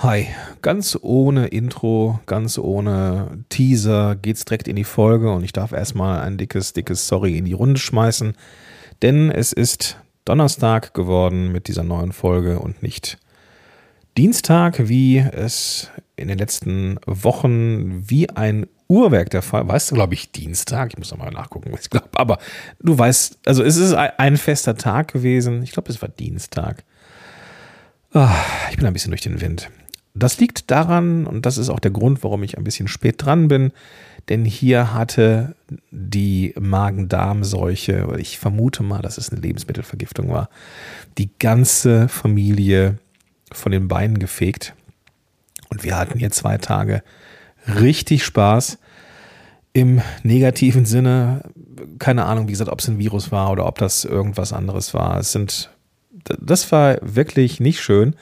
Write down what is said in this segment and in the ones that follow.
Hi, ganz ohne Intro, ganz ohne Teaser geht's direkt in die Folge und ich darf erstmal ein dickes, dickes Sorry in die Runde schmeißen, denn es ist Donnerstag geworden mit dieser neuen Folge und nicht Dienstag, wie es in den letzten Wochen wie ein Uhrwerk der Fall. Weißt du, glaube ich, Dienstag? Ich muss nochmal nachgucken, was ich glaube. Aber du weißt, also es ist ein fester Tag gewesen. Ich glaube, es war Dienstag. Ah, ich bin ein bisschen durch den Wind. Das liegt daran, und das ist auch der Grund, warum ich ein bisschen spät dran bin, denn hier hatte die Magen-Darm-Seuche, ich vermute mal, dass es eine Lebensmittelvergiftung war, die ganze Familie von den Beinen gefegt. Und wir hatten hier zwei Tage richtig Spaß. Im negativen Sinne, keine Ahnung, wie gesagt, ob es ein Virus war oder ob das irgendwas anderes war. Es sind, das war wirklich nicht schön.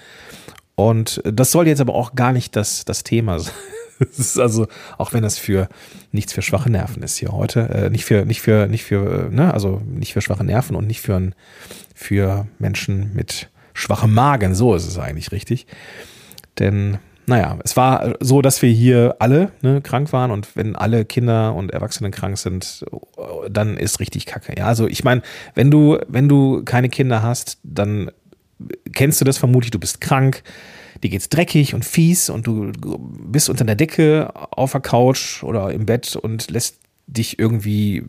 Und das soll jetzt aber auch gar nicht das, das Thema sein. Es ist also, auch wenn das für nichts für schwache Nerven ist hier heute, äh, nicht für, nicht für, nicht für, ne, also nicht für schwache Nerven und nicht für, für Menschen mit schwachem Magen, so ist es eigentlich richtig. Denn, naja, es war so, dass wir hier alle ne, krank waren und wenn alle Kinder und Erwachsene krank sind, dann ist richtig kacke. Ja, also ich meine, wenn du, wenn du keine Kinder hast, dann kennst du das vermutlich, du bist krank, dir geht's dreckig und fies und du bist unter der Decke auf der Couch oder im Bett und lässt dich irgendwie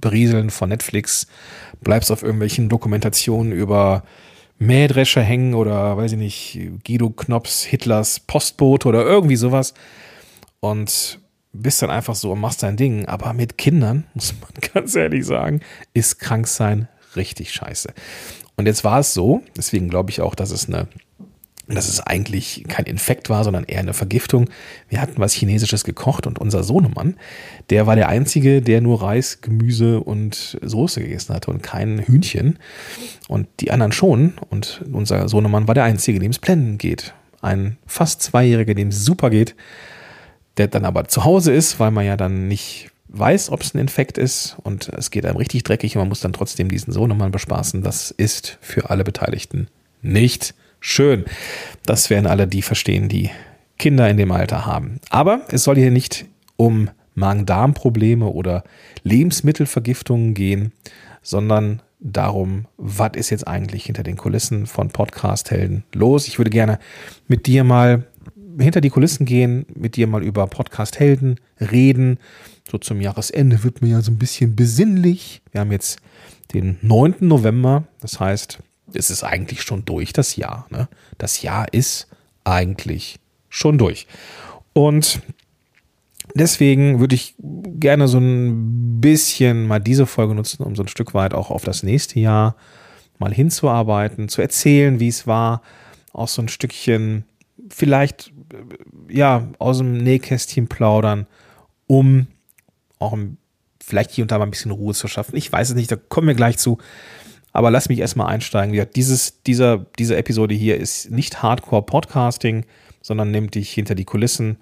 berieseln von Netflix, bleibst auf irgendwelchen Dokumentationen über Mähdrescher hängen oder weiß ich nicht, Guido Knops, Hitlers Postbote oder irgendwie sowas und bist dann einfach so und machst dein Ding. Aber mit Kindern, muss man ganz ehrlich sagen, ist krank sein richtig scheiße. Und jetzt war es so, deswegen glaube ich auch, dass es eine dass es eigentlich kein Infekt war, sondern eher eine Vergiftung. Wir hatten was Chinesisches gekocht und unser Sohnemann, der war der Einzige, der nur Reis, Gemüse und Soße gegessen hatte und kein Hühnchen. Und die anderen schon. Und unser Sohnemann war der Einzige, dem es blenden geht. Ein fast Zweijähriger, dem es super geht, der dann aber zu Hause ist, weil man ja dann nicht weiß, ob es ein Infekt ist und es geht einem richtig dreckig und man muss dann trotzdem diesen Sohnemann bespaßen. Das ist für alle Beteiligten nicht schön. Das werden alle die verstehen, die Kinder in dem Alter haben. Aber es soll hier nicht um Magen-Darm-Probleme oder Lebensmittelvergiftungen gehen, sondern darum, was ist jetzt eigentlich hinter den Kulissen von Podcast-Helden los. Ich würde gerne mit dir mal hinter die Kulissen gehen, mit dir mal über Podcast-Helden reden so zum Jahresende wird mir ja so ein bisschen besinnlich. Wir haben jetzt den 9. November. Das heißt, es ist eigentlich schon durch das Jahr. Ne? Das Jahr ist eigentlich schon durch. Und deswegen würde ich gerne so ein bisschen mal diese Folge nutzen, um so ein Stück weit auch auf das nächste Jahr mal hinzuarbeiten, zu erzählen, wie es war, auch so ein Stückchen vielleicht ja aus dem Nähkästchen plaudern, um auch vielleicht hier und da mal ein bisschen Ruhe zu schaffen. Ich weiß es nicht, da kommen wir gleich zu. Aber lass mich erstmal einsteigen. Ja, dieses, dieser, diese Episode hier ist nicht Hardcore-Podcasting, sondern nimmt dich hinter die Kulissen.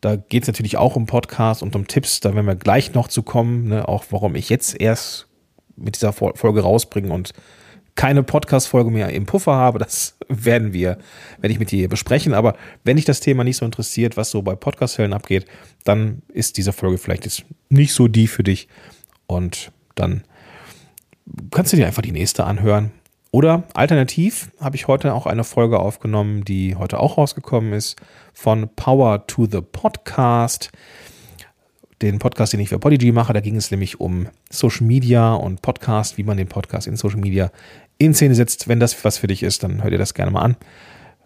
Da geht es natürlich auch um Podcast und um Tipps. Da werden wir gleich noch zu kommen. Ne? Auch warum ich jetzt erst mit dieser Folge rausbringe und keine Podcast-Folge mehr im Puffer habe, das werden wir, werde ich mit dir besprechen. Aber wenn dich das Thema nicht so interessiert, was so bei Podcast-Hellen abgeht, dann ist diese Folge vielleicht jetzt nicht so die für dich. Und dann kannst du dir einfach die nächste anhören. Oder alternativ habe ich heute auch eine Folge aufgenommen, die heute auch rausgekommen ist, von Power to the Podcast den Podcast, den ich für Podigy mache. Da ging es nämlich um Social Media und Podcast, wie man den Podcast in Social Media in Szene setzt. Wenn das was für dich ist, dann hör dir das gerne mal an.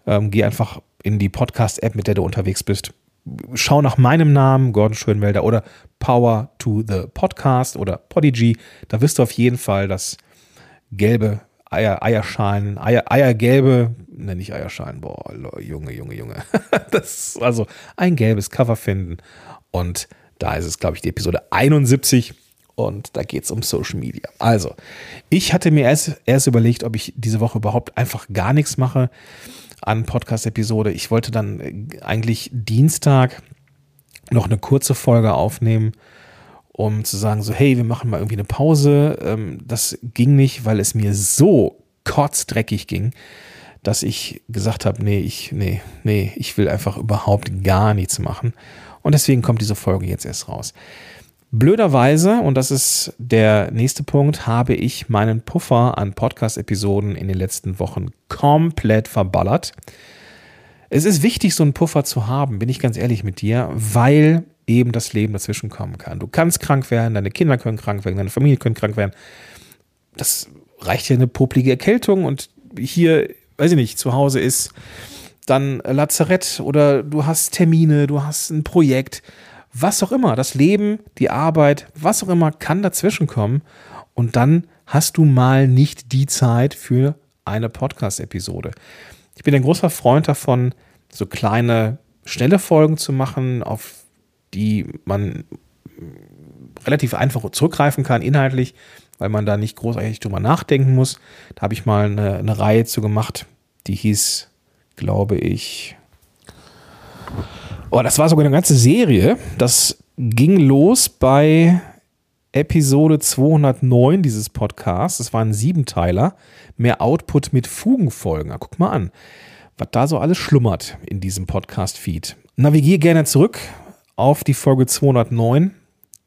Ähm, geh einfach in die Podcast-App, mit der du unterwegs bist. Schau nach meinem Namen, Gordon Schönwelder oder Power to the Podcast oder Podigy. Da wirst du auf jeden Fall das gelbe Eier, Eierschalen, Eier, Eiergelbe, ne, nicht Eierschalen, boah, Junge, Junge, Junge. das also ein gelbes Cover finden. Und da ist es, glaube ich, die Episode 71 und da geht es um Social Media. Also, ich hatte mir erst, erst überlegt, ob ich diese Woche überhaupt einfach gar nichts mache an Podcast-Episode. Ich wollte dann äh, eigentlich Dienstag noch eine kurze Folge aufnehmen, um zu sagen, so, hey, wir machen mal irgendwie eine Pause. Ähm, das ging nicht, weil es mir so kotzdreckig ging, dass ich gesagt habe, nee, ich, nee, nee, ich will einfach überhaupt gar nichts machen. Und deswegen kommt diese Folge jetzt erst raus. Blöderweise, und das ist der nächste Punkt, habe ich meinen Puffer an Podcast-Episoden in den letzten Wochen komplett verballert. Es ist wichtig, so einen Puffer zu haben, bin ich ganz ehrlich mit dir, weil eben das Leben dazwischen kommen kann. Du kannst krank werden, deine Kinder können krank werden, deine Familie können krank werden. Das reicht ja eine poplige Erkältung und hier, weiß ich nicht, zu Hause ist dann Lazarett oder du hast Termine, du hast ein Projekt, was auch immer. Das Leben, die Arbeit, was auch immer kann dazwischen kommen und dann hast du mal nicht die Zeit für eine Podcast-Episode. Ich bin ein großer Freund davon, so kleine, schnelle Folgen zu machen, auf die man relativ einfach zurückgreifen kann, inhaltlich, weil man da nicht großartig drüber nachdenken muss. Da habe ich mal eine, eine Reihe zu gemacht, die hieß, glaube ich, oh, das war sogar eine ganze Serie. Das ging los bei Episode 209 dieses Podcasts. Das war ein Siebenteiler. Mehr Output mit Fugenfolgen. Na, guck mal an, was da so alles schlummert in diesem Podcast-Feed. Navigiere gerne zurück auf die Folge 209.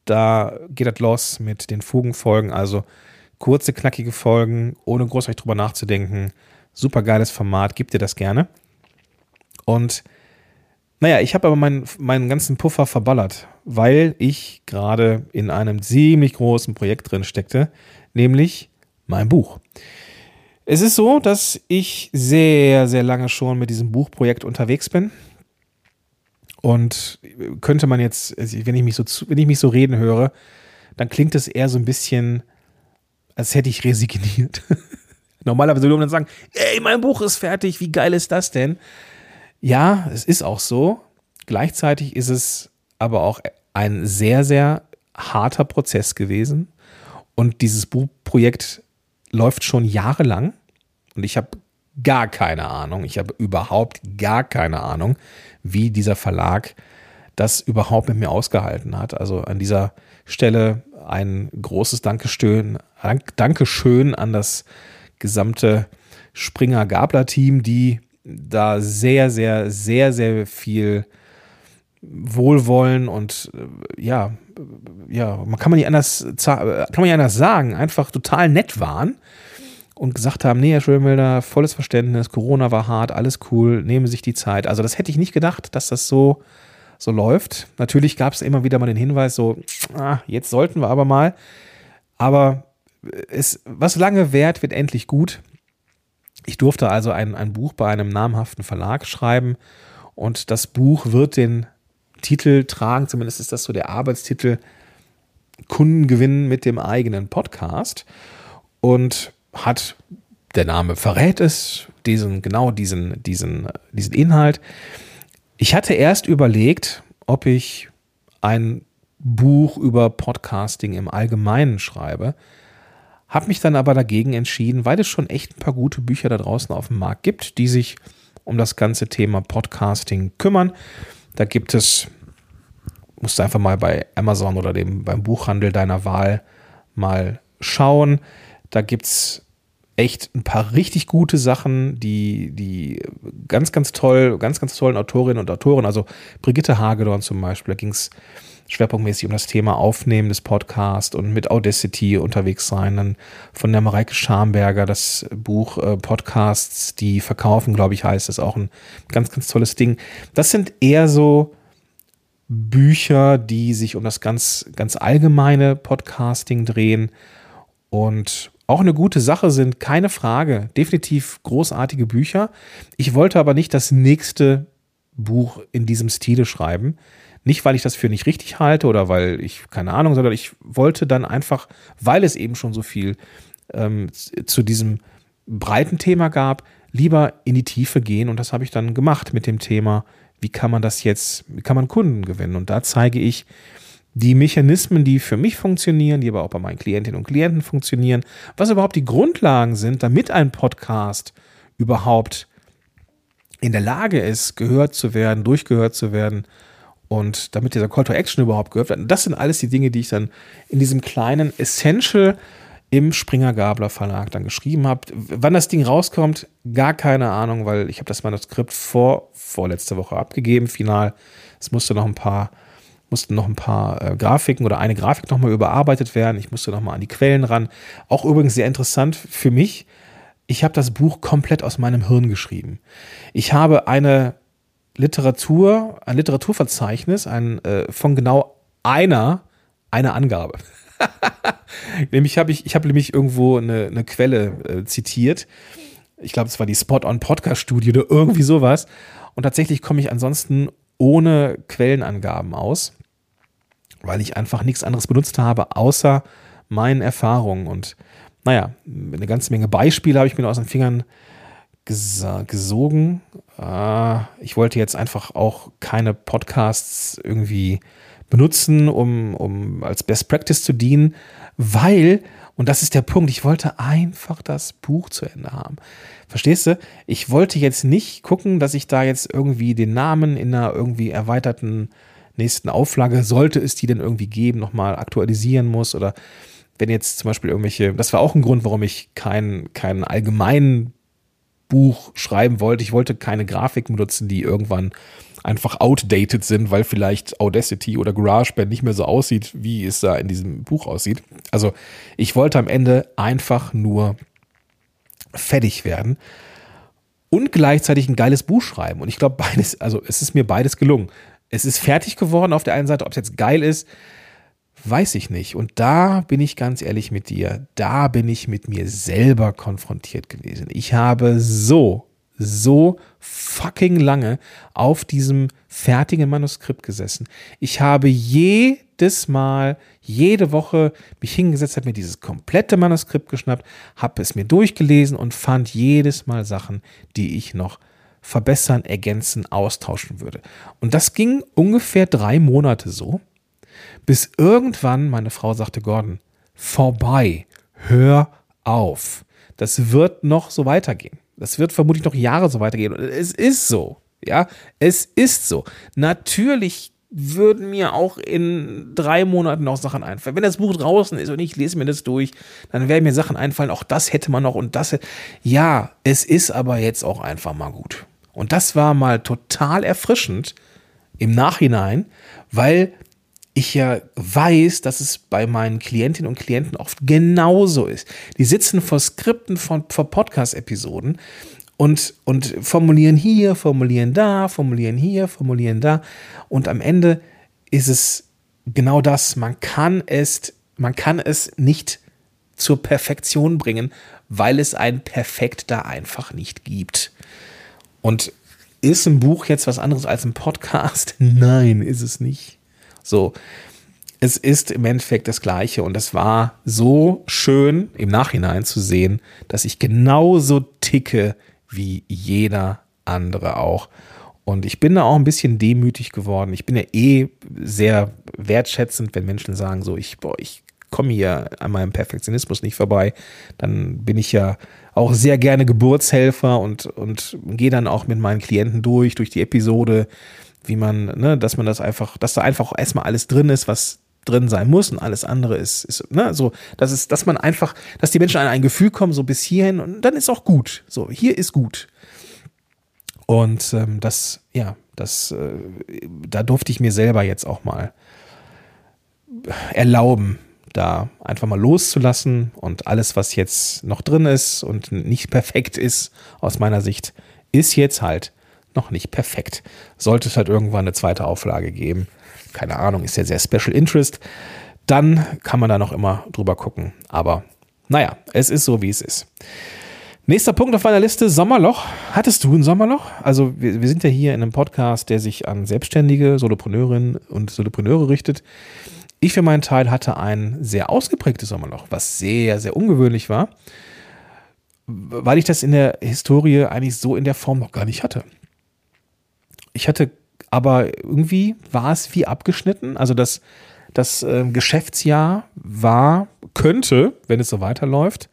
Da geht das los mit den Fugenfolgen, also kurze, knackige Folgen, ohne großartig drüber nachzudenken. Super geiles Format, gib dir das gerne. Und naja, ich habe aber meinen, meinen ganzen Puffer verballert, weil ich gerade in einem ziemlich großen Projekt drin steckte, nämlich mein Buch. Es ist so, dass ich sehr, sehr lange schon mit diesem Buchprojekt unterwegs bin. Und könnte man jetzt, also wenn ich mich so, wenn ich mich so reden höre, dann klingt es eher so ein bisschen, als hätte ich resigniert. Normalerweise würde man dann sagen, ey, mein Buch ist fertig, wie geil ist das denn? Ja, es ist auch so. Gleichzeitig ist es aber auch ein sehr, sehr harter Prozess gewesen. Und dieses Buchprojekt läuft schon jahrelang. Und ich habe gar keine Ahnung, ich habe überhaupt gar keine Ahnung, wie dieser Verlag das überhaupt mit mir ausgehalten hat. Also an dieser Stelle ein großes Dankeschön, Dankeschön an das gesamte Springer-Gabler-Team, die da sehr, sehr, sehr, sehr viel Wohlwollen und äh, ja, ja, man kann man nicht anders, kann man nicht anders sagen, einfach total nett waren und gesagt haben, nee, Herr Schönwälder, volles Verständnis, Corona war hart, alles cool, nehmen Sie sich die Zeit. Also das hätte ich nicht gedacht, dass das so, so läuft. Natürlich gab es immer wieder mal den Hinweis, so, ah, jetzt sollten wir aber mal. Aber es, was lange währt, wird endlich gut. Ich durfte also ein, ein Buch bei einem namhaften Verlag schreiben und das Buch wird den Titel tragen, zumindest ist das so der Arbeitstitel, Kunden gewinnen mit dem eigenen Podcast und hat, der Name verrät es, diesen, genau diesen, diesen, diesen Inhalt. Ich hatte erst überlegt, ob ich ein Buch über Podcasting im Allgemeinen schreibe, habe mich dann aber dagegen entschieden, weil es schon echt ein paar gute Bücher da draußen auf dem Markt gibt, die sich um das ganze Thema Podcasting kümmern. Da gibt es, musst du einfach mal bei Amazon oder dem, beim Buchhandel deiner Wahl mal schauen. Da gibt es echt ein paar richtig gute Sachen, die, die ganz, ganz toll, ganz, ganz tollen Autorinnen und Autoren, also Brigitte Hagedorn zum Beispiel, da ging es schwerpunktmäßig um das Thema Aufnehmen des Podcasts und mit Audacity unterwegs sein. Dann von der Mareike Schamberger das Buch äh, Podcasts, die verkaufen, glaube ich, heißt das auch ein ganz, ganz tolles Ding. Das sind eher so Bücher, die sich um das ganz, ganz allgemeine Podcasting drehen und auch eine gute Sache sind, keine Frage. Definitiv großartige Bücher. Ich wollte aber nicht das nächste Buch in diesem Stile schreiben. Nicht, weil ich das für nicht richtig halte oder weil ich keine Ahnung, sondern ich wollte dann einfach, weil es eben schon so viel ähm, zu diesem breiten Thema gab, lieber in die Tiefe gehen. Und das habe ich dann gemacht mit dem Thema, wie kann man das jetzt, wie kann man Kunden gewinnen? Und da zeige ich die Mechanismen, die für mich funktionieren, die aber auch bei meinen Klientinnen und Klienten funktionieren, was überhaupt die Grundlagen sind, damit ein Podcast überhaupt in der Lage ist, gehört zu werden, durchgehört zu werden und damit dieser Call to Action überhaupt gehört wird. Das sind alles die Dinge, die ich dann in diesem kleinen Essential im Springer Gabler Verlag dann geschrieben habe. Wann das Ding rauskommt, gar keine Ahnung, weil ich habe das Manuskript vor vorletzte Woche abgegeben, final. Es musste noch ein paar mussten noch ein paar äh, Grafiken oder eine Grafik nochmal überarbeitet werden. Ich musste nochmal an die Quellen ran. Auch übrigens sehr interessant für mich. Ich habe das Buch komplett aus meinem Hirn geschrieben. Ich habe eine Literatur, ein Literaturverzeichnis ein, äh, von genau einer, einer Angabe. nämlich habe ich, ich habe nämlich irgendwo eine, eine Quelle äh, zitiert. Ich glaube, es war die Spot-on-Podcast-Studie oder irgendwie sowas. Und tatsächlich komme ich ansonsten ohne Quellenangaben aus, weil ich einfach nichts anderes benutzt habe, außer meinen Erfahrungen. Und naja, eine ganze Menge Beispiele habe ich mir aus den Fingern gesogen. Äh, ich wollte jetzt einfach auch keine Podcasts irgendwie benutzen, um, um als Best Practice zu dienen, weil, und das ist der Punkt, ich wollte einfach das Buch zu Ende haben. Verstehst du? Ich wollte jetzt nicht gucken, dass ich da jetzt irgendwie den Namen in einer irgendwie erweiterten nächsten Auflage, sollte es die denn irgendwie geben, nochmal aktualisieren muss oder wenn jetzt zum Beispiel irgendwelche, das war auch ein Grund, warum ich kein, kein allgemeinen Buch schreiben wollte. Ich wollte keine Grafiken benutzen, die irgendwann einfach outdated sind, weil vielleicht Audacity oder GarageBand nicht mehr so aussieht, wie es da in diesem Buch aussieht. Also ich wollte am Ende einfach nur fertig werden und gleichzeitig ein geiles Buch schreiben. Und ich glaube, beides, also es ist mir beides gelungen. Es ist fertig geworden auf der einen Seite, ob es jetzt geil ist, weiß ich nicht. Und da bin ich ganz ehrlich mit dir, da bin ich mit mir selber konfrontiert gewesen. Ich habe so so fucking lange auf diesem fertigen Manuskript gesessen. Ich habe jedes Mal, jede Woche mich hingesetzt, habe mir dieses komplette Manuskript geschnappt, habe es mir durchgelesen und fand jedes Mal Sachen, die ich noch verbessern, ergänzen, austauschen würde. Und das ging ungefähr drei Monate so, bis irgendwann meine Frau sagte, Gordon, vorbei, hör auf. Das wird noch so weitergehen. Das wird vermutlich noch Jahre so weitergehen. Und es ist so. Ja, es ist so. Natürlich würden mir auch in drei Monaten noch Sachen einfallen. Wenn das Buch draußen ist und ich lese mir das durch, dann werden mir Sachen einfallen, auch das hätte man noch und das. Ja, es ist aber jetzt auch einfach mal gut. Und das war mal total erfrischend im Nachhinein, weil ich ja weiß, dass es bei meinen Klientinnen und Klienten oft genauso ist. Die sitzen vor Skripten von, vor Podcast-Episoden und, und formulieren hier, formulieren da, formulieren hier, formulieren da. Und am Ende ist es genau das. Man kann es, man kann es nicht zur Perfektion bringen, weil es ein Perfekt da einfach nicht gibt. Und ist ein Buch jetzt was anderes als ein Podcast? Nein, ist es nicht. So, es ist im Endeffekt das Gleiche und es war so schön im Nachhinein zu sehen, dass ich genauso ticke wie jeder andere auch. Und ich bin da auch ein bisschen demütig geworden. Ich bin ja eh sehr wertschätzend, wenn Menschen sagen, so, ich, ich komme hier an meinem Perfektionismus nicht vorbei. Dann bin ich ja auch sehr gerne Geburtshelfer und, und gehe dann auch mit meinen Klienten durch, durch die Episode wie man, ne, dass man das einfach, dass da einfach erstmal alles drin ist, was drin sein muss und alles andere ist, ist ne, so, dass es, dass man einfach, dass die Menschen an ein Gefühl kommen, so bis hierhin und dann ist auch gut. So, hier ist gut. Und ähm, das, ja, das, äh, da durfte ich mir selber jetzt auch mal erlauben, da einfach mal loszulassen und alles, was jetzt noch drin ist und nicht perfekt ist, aus meiner Sicht, ist jetzt halt noch nicht perfekt. Sollte es halt irgendwann eine zweite Auflage geben, keine Ahnung, ist ja sehr Special Interest, dann kann man da noch immer drüber gucken. Aber naja, es ist so, wie es ist. Nächster Punkt auf meiner Liste, Sommerloch. Hattest du ein Sommerloch? Also wir, wir sind ja hier in einem Podcast, der sich an Selbstständige, Solopreneurinnen und Solopreneure richtet. Ich für meinen Teil hatte ein sehr ausgeprägtes Sommerloch, was sehr, sehr ungewöhnlich war, weil ich das in der Historie eigentlich so in der Form noch gar nicht hatte. Ich hatte aber irgendwie war es wie abgeschnitten. Also das, das äh, Geschäftsjahr war, könnte, wenn es so weiterläuft,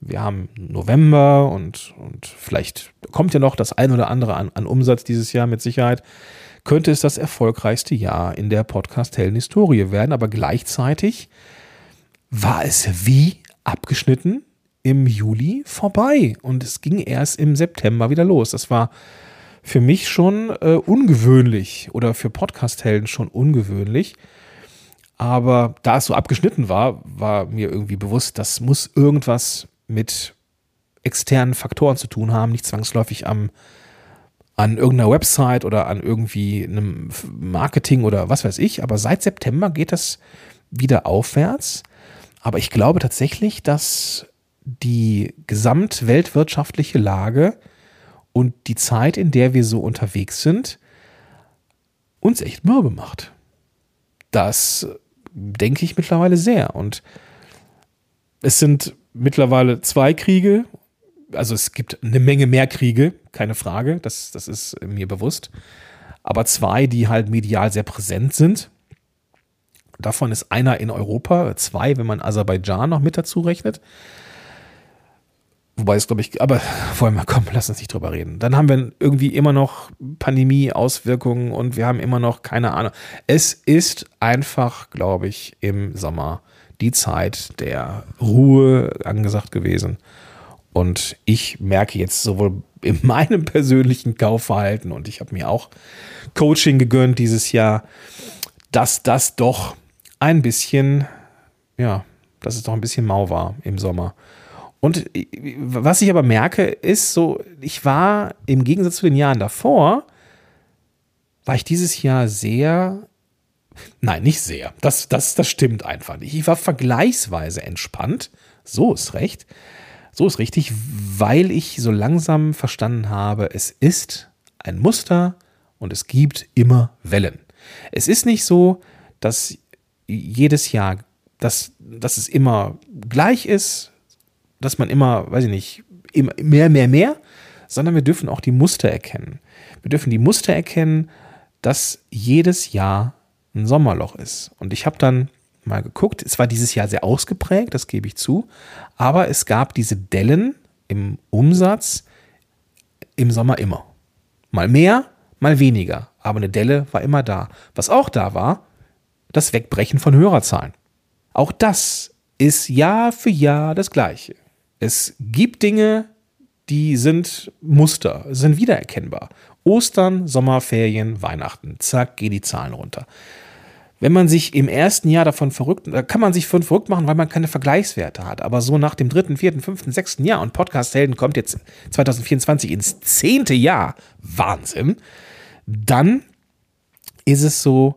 wir haben November und, und vielleicht kommt ja noch das ein oder andere an, an Umsatz dieses Jahr mit Sicherheit, könnte es das erfolgreichste Jahr in der Podcast-Helden-Historie werden. Aber gleichzeitig war es wie abgeschnitten im Juli vorbei und es ging erst im September wieder los. Das war für mich schon äh, ungewöhnlich oder für Podcast-Helden schon ungewöhnlich. Aber da es so abgeschnitten war, war mir irgendwie bewusst, das muss irgendwas mit externen Faktoren zu tun haben, nicht zwangsläufig am, an irgendeiner Website oder an irgendwie einem Marketing oder was weiß ich. Aber seit September geht das wieder aufwärts. Aber ich glaube tatsächlich, dass die gesamtweltwirtschaftliche Lage und die Zeit, in der wir so unterwegs sind, uns echt mürbe macht. Das denke ich mittlerweile sehr. Und es sind mittlerweile zwei Kriege. Also es gibt eine Menge mehr Kriege, keine Frage, das, das ist mir bewusst. Aber zwei, die halt medial sehr präsent sind. Davon ist einer in Europa, zwei, wenn man Aserbaidschan noch mit dazu rechnet. Wobei es, glaube ich, aber wollen wir, komm, lass uns nicht drüber reden. Dann haben wir irgendwie immer noch Pandemie-Auswirkungen und wir haben immer noch keine Ahnung. Es ist einfach, glaube ich, im Sommer die Zeit der Ruhe angesagt gewesen. Und ich merke jetzt sowohl in meinem persönlichen Kaufverhalten und ich habe mir auch Coaching gegönnt dieses Jahr, dass das doch ein bisschen, ja, dass es doch ein bisschen mau war im Sommer. Und was ich aber merke, ist so, ich war im Gegensatz zu den Jahren davor, war ich dieses Jahr sehr, nein, nicht sehr, das, das, das stimmt einfach nicht. Ich war vergleichsweise entspannt, so ist recht, so ist richtig, weil ich so langsam verstanden habe, es ist ein Muster und es gibt immer Wellen. Es ist nicht so, dass jedes Jahr, dass, dass es immer gleich ist, dass man immer, weiß ich nicht, immer mehr, mehr, mehr, sondern wir dürfen auch die Muster erkennen. Wir dürfen die Muster erkennen, dass jedes Jahr ein Sommerloch ist. Und ich habe dann mal geguckt, es war dieses Jahr sehr ausgeprägt, das gebe ich zu, aber es gab diese Dellen im Umsatz im Sommer immer. Mal mehr, mal weniger, aber eine Delle war immer da. Was auch da war, das Wegbrechen von Hörerzahlen. Auch das ist Jahr für Jahr das Gleiche. Es gibt Dinge, die sind Muster, sind wiedererkennbar. Ostern, Sommerferien, Weihnachten, zack, gehen die Zahlen runter. Wenn man sich im ersten Jahr davon verrückt, da kann man sich von verrückt machen, weil man keine Vergleichswerte hat. Aber so nach dem dritten, vierten, fünften, sechsten Jahr und Podcast Helden kommt jetzt 2024 ins zehnte Jahr, Wahnsinn, dann ist es so,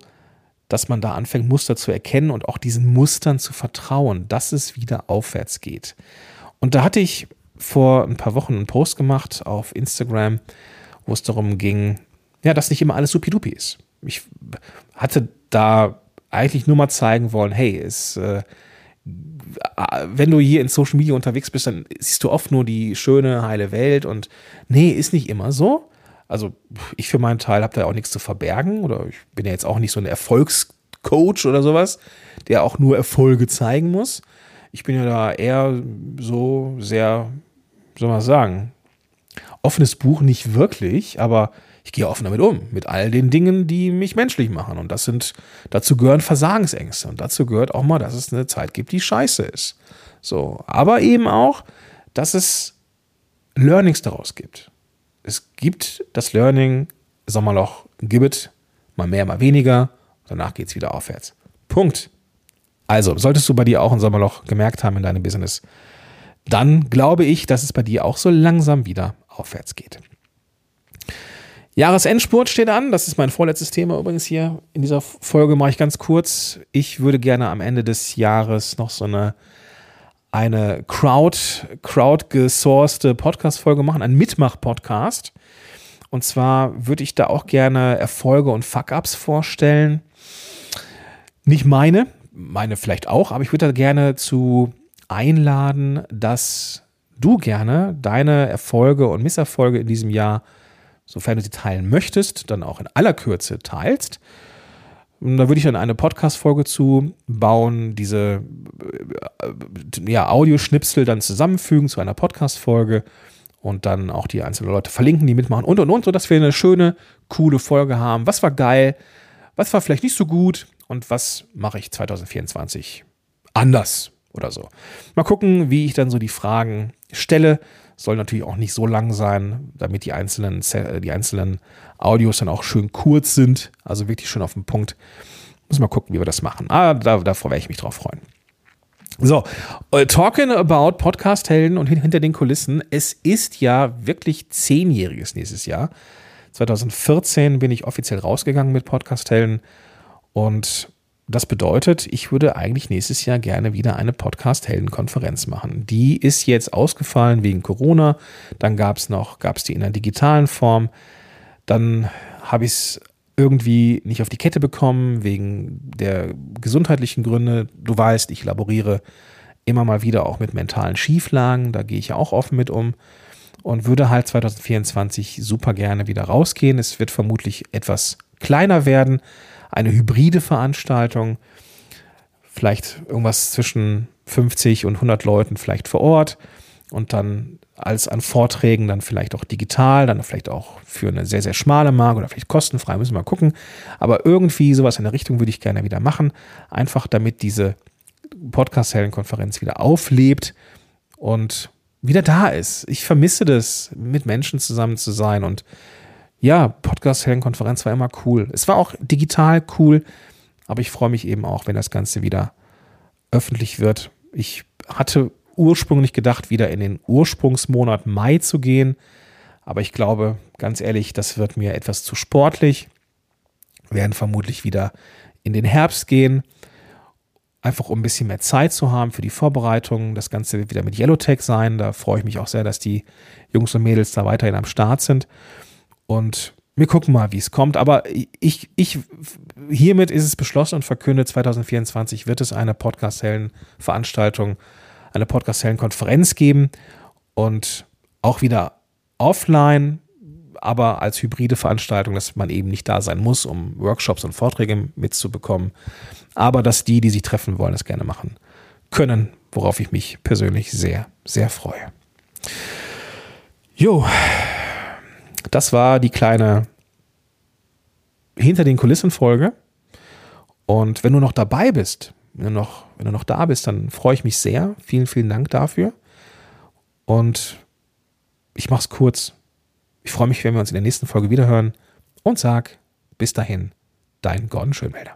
dass man da anfängt, Muster zu erkennen und auch diesen Mustern zu vertrauen, dass es wieder aufwärts geht. Und da hatte ich vor ein paar Wochen einen Post gemacht auf Instagram, wo es darum ging, ja, dass nicht immer alles supidupi ist. Ich hatte da eigentlich nur mal zeigen wollen, hey, es, äh, wenn du hier in Social Media unterwegs bist, dann siehst du oft nur die schöne, heile Welt und nee, ist nicht immer so. Also ich für meinen Teil habe da auch nichts zu verbergen oder ich bin ja jetzt auch nicht so ein Erfolgscoach oder sowas, der auch nur Erfolge zeigen muss. Ich bin ja da eher so sehr, soll man sagen, offenes Buch nicht wirklich, aber ich gehe offen damit um, mit all den Dingen, die mich menschlich machen. Und das sind, dazu gehören Versagensängste. Und dazu gehört auch mal, dass es eine Zeit gibt, die scheiße ist. So, aber eben auch, dass es Learnings daraus gibt. Es gibt das Learning, Sommerloch, Gibbet, mal mehr, mal weniger. Danach geht es wieder aufwärts. Punkt. Also, solltest du bei dir auch ein Sommerloch gemerkt haben in deinem Business, dann glaube ich, dass es bei dir auch so langsam wieder aufwärts geht. Jahresendspurt steht an. Das ist mein vorletztes Thema übrigens hier. In dieser Folge mache ich ganz kurz. Ich würde gerne am Ende des Jahres noch so eine, eine Crowd, Crowd gesourcete Podcast-Folge machen, ein Mitmach-Podcast. Und zwar würde ich da auch gerne Erfolge und Fuck-Ups vorstellen. Nicht meine, meine vielleicht auch, aber ich würde da gerne zu einladen, dass du gerne deine Erfolge und Misserfolge in diesem Jahr, sofern du sie teilen möchtest, dann auch in aller Kürze teilst. Und da würde ich dann eine Podcast-Folge zu bauen, diese äh, ja, Audioschnipsel dann zusammenfügen zu einer Podcast-Folge und dann auch die einzelnen Leute verlinken, die mitmachen und und und, sodass wir eine schöne, coole Folge haben. Was war geil? Was war vielleicht nicht so gut? Und was mache ich 2024 anders oder so. Mal gucken, wie ich dann so die Fragen stelle. Soll natürlich auch nicht so lang sein, damit die einzelnen, die einzelnen Audios dann auch schön kurz sind. Also wirklich schön auf den Punkt. Muss mal gucken, wie wir das machen. Ah, da, davor werde ich mich drauf freuen. So, äh, talking about Podcast-Helden und hinter den Kulissen. Es ist ja wirklich zehnjähriges nächstes Jahr. 2014 bin ich offiziell rausgegangen mit Podcast-Helden und das bedeutet, ich würde eigentlich nächstes Jahr gerne wieder eine Podcast-Helden-Konferenz machen. Die ist jetzt ausgefallen wegen Corona. Dann gab es noch, gab es die in der digitalen Form. Dann habe ich es irgendwie nicht auf die Kette bekommen wegen der gesundheitlichen Gründe. Du weißt, ich laboriere immer mal wieder auch mit mentalen Schieflagen. Da gehe ich ja auch offen mit um und würde halt 2024 super gerne wieder rausgehen. Es wird vermutlich etwas kleiner werden, eine hybride Veranstaltung, vielleicht irgendwas zwischen 50 und 100 Leuten vielleicht vor Ort und dann als an Vorträgen dann vielleicht auch digital, dann vielleicht auch für eine sehr, sehr schmale Marke oder vielleicht kostenfrei, müssen wir mal gucken. Aber irgendwie sowas in der Richtung würde ich gerne wieder machen, einfach damit diese Podcast-Helden-Konferenz wieder auflebt und wieder da ist. Ich vermisse das, mit Menschen zusammen zu sein und ja, Podcast-Helden-Konferenz war immer cool. Es war auch digital cool, aber ich freue mich eben auch, wenn das Ganze wieder öffentlich wird. Ich hatte ursprünglich gedacht, wieder in den Ursprungsmonat Mai zu gehen, aber ich glaube, ganz ehrlich, das wird mir etwas zu sportlich. Wir werden vermutlich wieder in den Herbst gehen, einfach um ein bisschen mehr Zeit zu haben für die Vorbereitung. Das Ganze wird wieder mit Yellowtech sein. Da freue ich mich auch sehr, dass die Jungs und Mädels da weiterhin am Start sind. Und wir gucken mal, wie es kommt. Aber ich, ich, hiermit ist es beschlossen und verkündet, 2024 wird es eine Podcast-Hellen-Veranstaltung, eine Podcast-Hellen-Konferenz geben und auch wieder offline, aber als hybride Veranstaltung, dass man eben nicht da sein muss, um Workshops und Vorträge mitzubekommen, aber dass die, die sich treffen wollen, es gerne machen können, worauf ich mich persönlich sehr, sehr freue. Jo, das war die kleine hinter den Kulissen Folge. Und wenn du noch dabei bist, wenn du noch, wenn du noch da bist, dann freue ich mich sehr. Vielen, vielen Dank dafür. Und ich mache es kurz. Ich freue mich, wenn wir uns in der nächsten Folge wiederhören und sag bis dahin, dein Gordon Schönmelder.